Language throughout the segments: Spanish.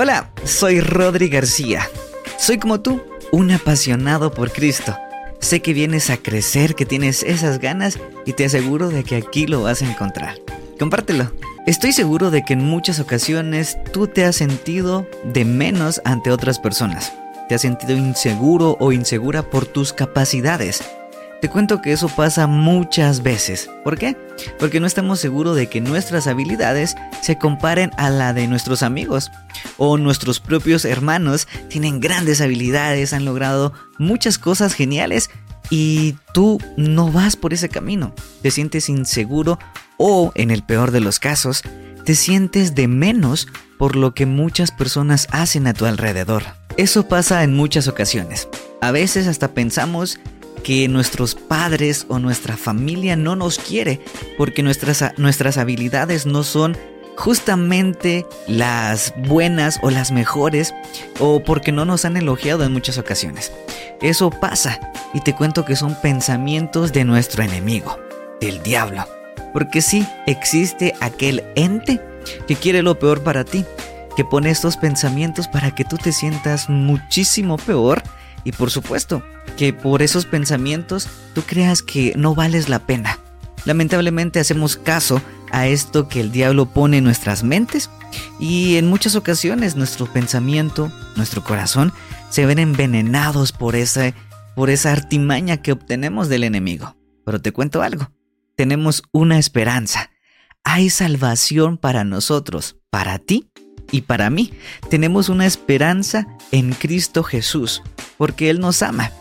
Hola, soy Rodri García. Soy como tú, un apasionado por Cristo. Sé que vienes a crecer, que tienes esas ganas y te aseguro de que aquí lo vas a encontrar. Compártelo. Estoy seguro de que en muchas ocasiones tú te has sentido de menos ante otras personas. Te has sentido inseguro o insegura por tus capacidades. Te cuento que eso pasa muchas veces. ¿Por qué? Porque no estamos seguros de que nuestras habilidades se comparen a la de nuestros amigos. O nuestros propios hermanos tienen grandes habilidades, han logrado muchas cosas geniales y tú no vas por ese camino. Te sientes inseguro o, en el peor de los casos, te sientes de menos por lo que muchas personas hacen a tu alrededor. Eso pasa en muchas ocasiones. A veces hasta pensamos que nuestros padres o nuestra familia no nos quiere porque nuestras, nuestras habilidades no son justamente las buenas o las mejores o porque no nos han elogiado en muchas ocasiones. Eso pasa y te cuento que son pensamientos de nuestro enemigo, del diablo. Porque sí, existe aquel ente que quiere lo peor para ti, que pone estos pensamientos para que tú te sientas muchísimo peor y por supuesto que por esos pensamientos tú creas que no vales la pena. Lamentablemente hacemos caso a esto que el diablo pone en nuestras mentes y en muchas ocasiones nuestro pensamiento, nuestro corazón se ven envenenados por esa, por esa artimaña que obtenemos del enemigo. Pero te cuento algo, tenemos una esperanza. Hay salvación para nosotros, para ti y para mí. Tenemos una esperanza en Cristo Jesús, porque Él nos ama.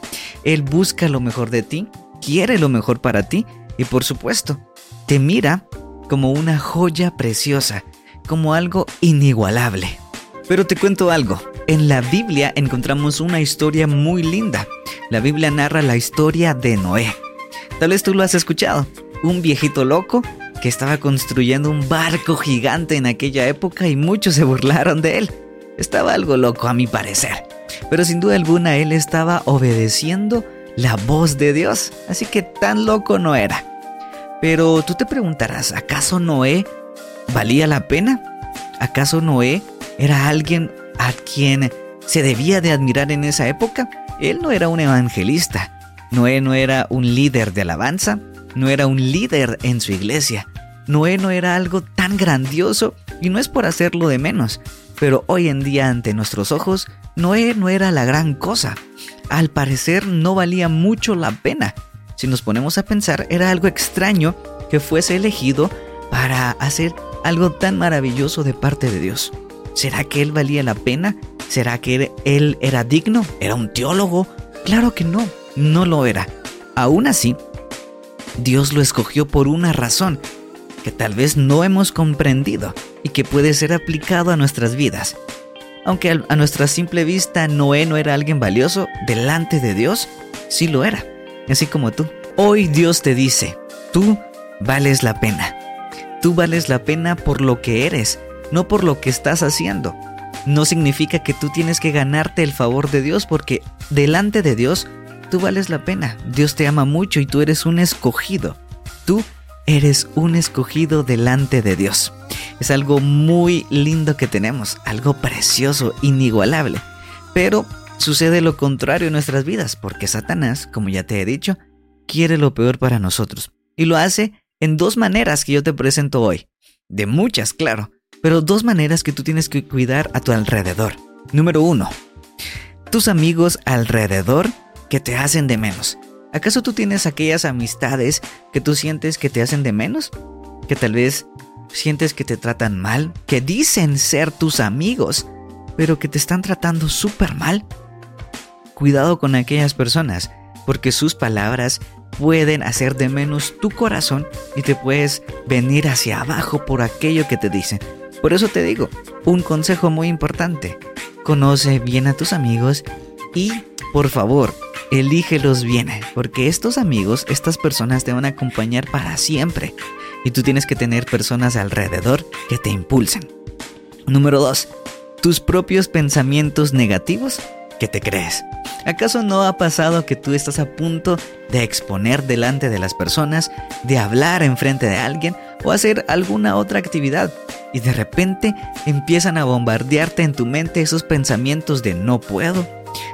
Él busca lo mejor de ti, quiere lo mejor para ti y por supuesto, te mira como una joya preciosa, como algo inigualable. Pero te cuento algo, en la Biblia encontramos una historia muy linda. La Biblia narra la historia de Noé. Tal vez tú lo has escuchado, un viejito loco estaba construyendo un barco gigante en aquella época y muchos se burlaron de él. Estaba algo loco a mi parecer. Pero sin duda alguna él estaba obedeciendo la voz de Dios, así que tan loco no era. Pero tú te preguntarás, ¿acaso Noé valía la pena? ¿Acaso Noé era alguien a quien se debía de admirar en esa época? Él no era un evangelista, Noé no era un líder de alabanza, no era un líder en su iglesia. Noé no era algo tan grandioso y no es por hacerlo de menos, pero hoy en día ante nuestros ojos, Noé no era la gran cosa. Al parecer no valía mucho la pena. Si nos ponemos a pensar, era algo extraño que fuese elegido para hacer algo tan maravilloso de parte de Dios. ¿Será que él valía la pena? ¿Será que él era digno? ¿Era un teólogo? Claro que no, no lo era. Aún así, Dios lo escogió por una razón que tal vez no hemos comprendido y que puede ser aplicado a nuestras vidas. Aunque a nuestra simple vista Noé no era alguien valioso, delante de Dios sí lo era, así como tú. Hoy Dios te dice, tú vales la pena. Tú vales la pena por lo que eres, no por lo que estás haciendo. No significa que tú tienes que ganarte el favor de Dios porque delante de Dios tú vales la pena. Dios te ama mucho y tú eres un escogido. Tú eres un escogido delante de Dios. Es algo muy lindo que tenemos, algo precioso, inigualable. Pero sucede lo contrario en nuestras vidas, porque Satanás, como ya te he dicho, quiere lo peor para nosotros. Y lo hace en dos maneras que yo te presento hoy. De muchas, claro, pero dos maneras que tú tienes que cuidar a tu alrededor. Número uno, tus amigos alrededor que te hacen de menos. ¿Acaso tú tienes aquellas amistades que tú sientes que te hacen de menos? Que tal vez sientes que te tratan mal, que dicen ser tus amigos, pero que te están tratando súper mal. Cuidado con aquellas personas, porque sus palabras pueden hacer de menos tu corazón y te puedes venir hacia abajo por aquello que te dicen. Por eso te digo, un consejo muy importante, conoce bien a tus amigos y, por favor, elígelos bien, porque estos amigos, estas personas te van a acompañar para siempre y tú tienes que tener personas alrededor que te impulsen. Número 2. Tus propios pensamientos negativos que te crees. ¿Acaso no ha pasado que tú estás a punto de exponer delante de las personas, de hablar enfrente de alguien o hacer alguna otra actividad y de repente empiezan a bombardearte en tu mente esos pensamientos de no puedo,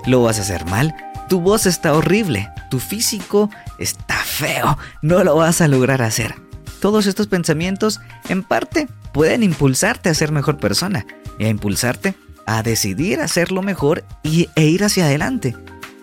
lo vas a hacer mal, tu voz está horrible, tu físico está feo, no lo vas a lograr hacer. Todos estos pensamientos en parte pueden impulsarte a ser mejor persona y a impulsarte a decidir hacerlo mejor y, e ir hacia adelante.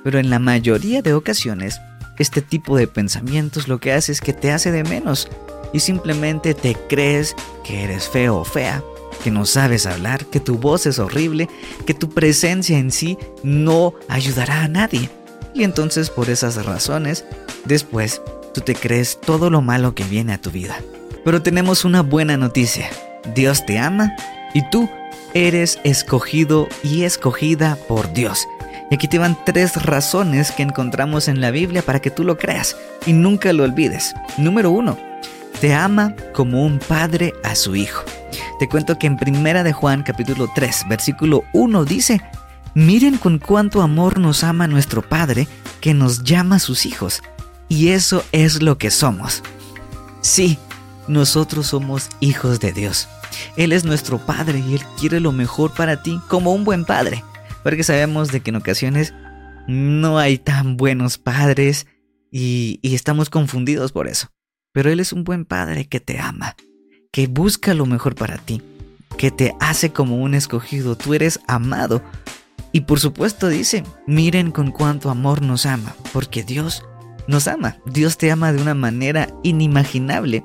Pero en la mayoría de ocasiones, este tipo de pensamientos lo que hace es que te hace de menos y simplemente te crees que eres feo o fea, que no sabes hablar, que tu voz es horrible, que tu presencia en sí no ayudará a nadie. Y entonces por esas razones, después tú te crees todo lo malo que viene a tu vida. Pero tenemos una buena noticia. Dios te ama y tú eres escogido y escogida por Dios. Y aquí te van tres razones que encontramos en la Biblia para que tú lo creas y nunca lo olvides. Número uno, te ama como un padre a su hijo. Te cuento que en Primera de Juan capítulo 3, versículo 1 dice, Miren con cuánto amor nos ama nuestro Padre que nos llama sus hijos. Y eso es lo que somos. Sí, nosotros somos hijos de Dios. Él es nuestro Padre y Él quiere lo mejor para ti como un buen padre. Porque sabemos de que en ocasiones no hay tan buenos padres y, y estamos confundidos por eso. Pero Él es un buen padre que te ama, que busca lo mejor para ti, que te hace como un escogido. Tú eres amado. Y por supuesto dice, miren con cuánto amor nos ama, porque Dios nos ama. Dios te ama de una manera inimaginable,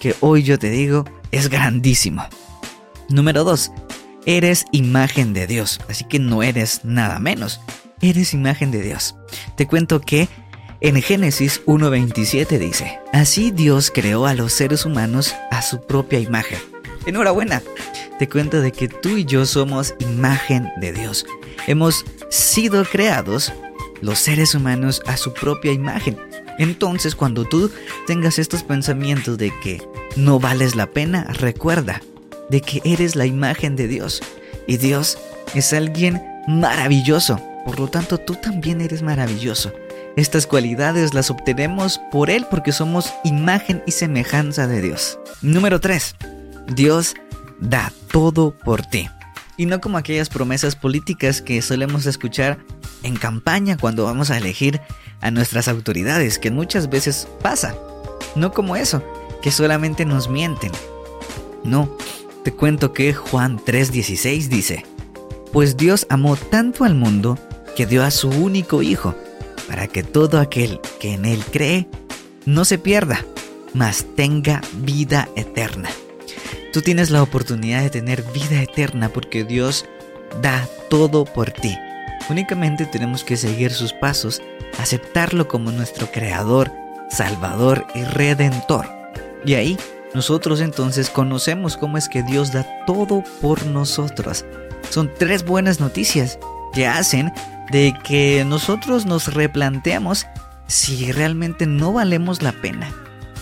que hoy yo te digo, es grandísimo. Número 2. Eres imagen de Dios, así que no eres nada menos. Eres imagen de Dios. Te cuento que en Génesis 1.27 dice, Así Dios creó a los seres humanos a su propia imagen. Enhorabuena. Te cuento de que tú y yo somos imagen de Dios. Hemos sido creados los seres humanos a su propia imagen. Entonces cuando tú tengas estos pensamientos de que no vales la pena, recuerda de que eres la imagen de Dios. Y Dios es alguien maravilloso. Por lo tanto, tú también eres maravilloso. Estas cualidades las obtenemos por Él porque somos imagen y semejanza de Dios. Número 3. Dios da todo por ti. Y no como aquellas promesas políticas que solemos escuchar en campaña cuando vamos a elegir a nuestras autoridades, que muchas veces pasa. No como eso, que solamente nos mienten. No, te cuento que Juan 3:16 dice, Pues Dios amó tanto al mundo que dio a su único Hijo para que todo aquel que en Él cree no se pierda, mas tenga vida eterna. Tú tienes la oportunidad de tener vida eterna porque Dios da todo por ti. Únicamente tenemos que seguir sus pasos, aceptarlo como nuestro Creador, Salvador y Redentor. Y ahí nosotros entonces conocemos cómo es que Dios da todo por nosotros. Son tres buenas noticias que hacen de que nosotros nos replanteamos si realmente no valemos la pena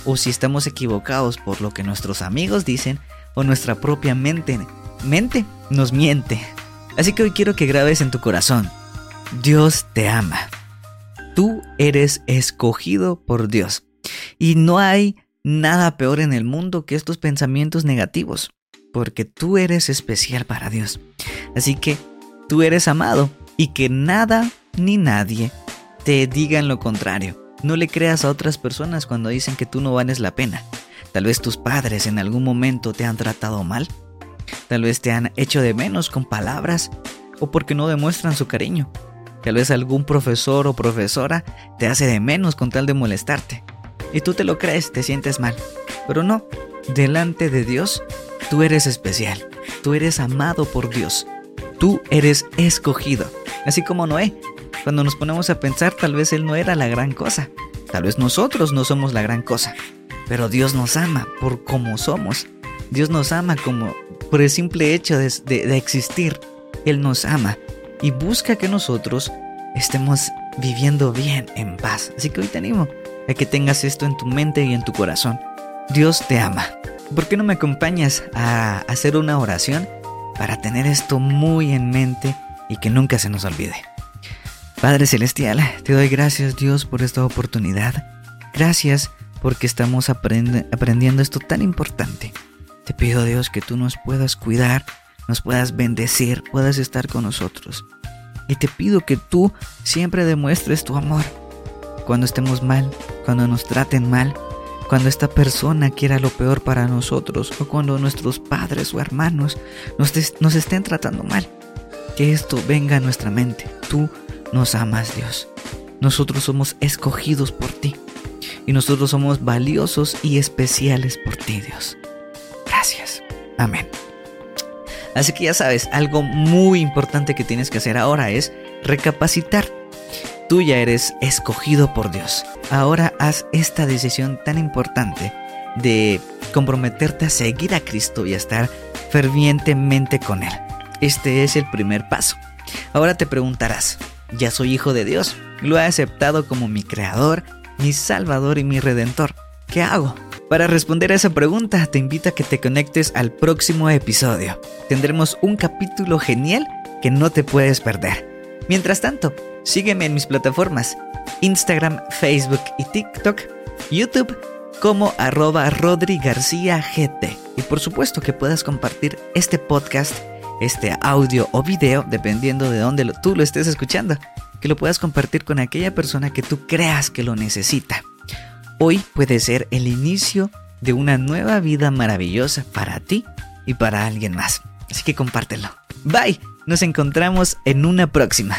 o si estamos equivocados por lo que nuestros amigos dicen o nuestra propia mente, mente nos miente. Así que hoy quiero que grabes en tu corazón, Dios te ama. Tú eres escogido por Dios. Y no hay nada peor en el mundo que estos pensamientos negativos, porque tú eres especial para Dios. Así que tú eres amado y que nada ni nadie te digan lo contrario. No le creas a otras personas cuando dicen que tú no vales la pena. Tal vez tus padres en algún momento te han tratado mal. Tal vez te han hecho de menos con palabras o porque no demuestran su cariño. Tal vez algún profesor o profesora te hace de menos con tal de molestarte. Y tú te lo crees, te sientes mal. Pero no, delante de Dios, tú eres especial. Tú eres amado por Dios. Tú eres escogido. Así como Noé. Cuando nos ponemos a pensar, tal vez él no era la gran cosa. Tal vez nosotros no somos la gran cosa. Pero Dios nos ama por como somos. Dios nos ama como por el simple hecho de, de, existir. Él nos ama y busca que nosotros estemos viviendo bien, en paz. Así que hoy te animo a que tengas esto en tu mente y en tu corazón. Dios te ama. ¿Por qué no me acompañas a hacer una oración para tener esto muy en mente y que nunca se nos olvide. Padre Celestial, te doy gracias Dios por esta oportunidad. Gracias porque estamos aprendiendo esto tan importante. Te pido Dios que tú nos puedas cuidar, nos puedas bendecir, puedas estar con nosotros. Y te pido que tú siempre demuestres tu amor. Cuando estemos mal, cuando nos traten mal, cuando esta persona quiera lo peor para nosotros o cuando nuestros padres o hermanos nos, nos estén tratando mal. Que esto venga a nuestra mente. Tú nos amas, Dios. Nosotros somos escogidos por ti. Y nosotros somos valiosos y especiales por ti, Dios. Gracias. Amén. Así que ya sabes, algo muy importante que tienes que hacer ahora es recapacitar. Tú ya eres escogido por Dios. Ahora haz esta decisión tan importante de comprometerte a seguir a Cristo y a estar fervientemente con Él. Este es el primer paso. Ahora te preguntarás, ya soy hijo de Dios, lo he aceptado como mi creador, mi salvador y mi redentor. ¿Qué hago? Para responder a esa pregunta, te invito a que te conectes al próximo episodio. Tendremos un capítulo genial que no te puedes perder. Mientras tanto, sígueme en mis plataformas, Instagram, Facebook y TikTok, YouTube como arroba Rodri García GT. Y por supuesto que puedas compartir este podcast, este audio o video, dependiendo de dónde tú lo estés escuchando, que lo puedas compartir con aquella persona que tú creas que lo necesita. Hoy puede ser el inicio de una nueva vida maravillosa para ti y para alguien más. Así que compártelo. Bye, nos encontramos en una próxima.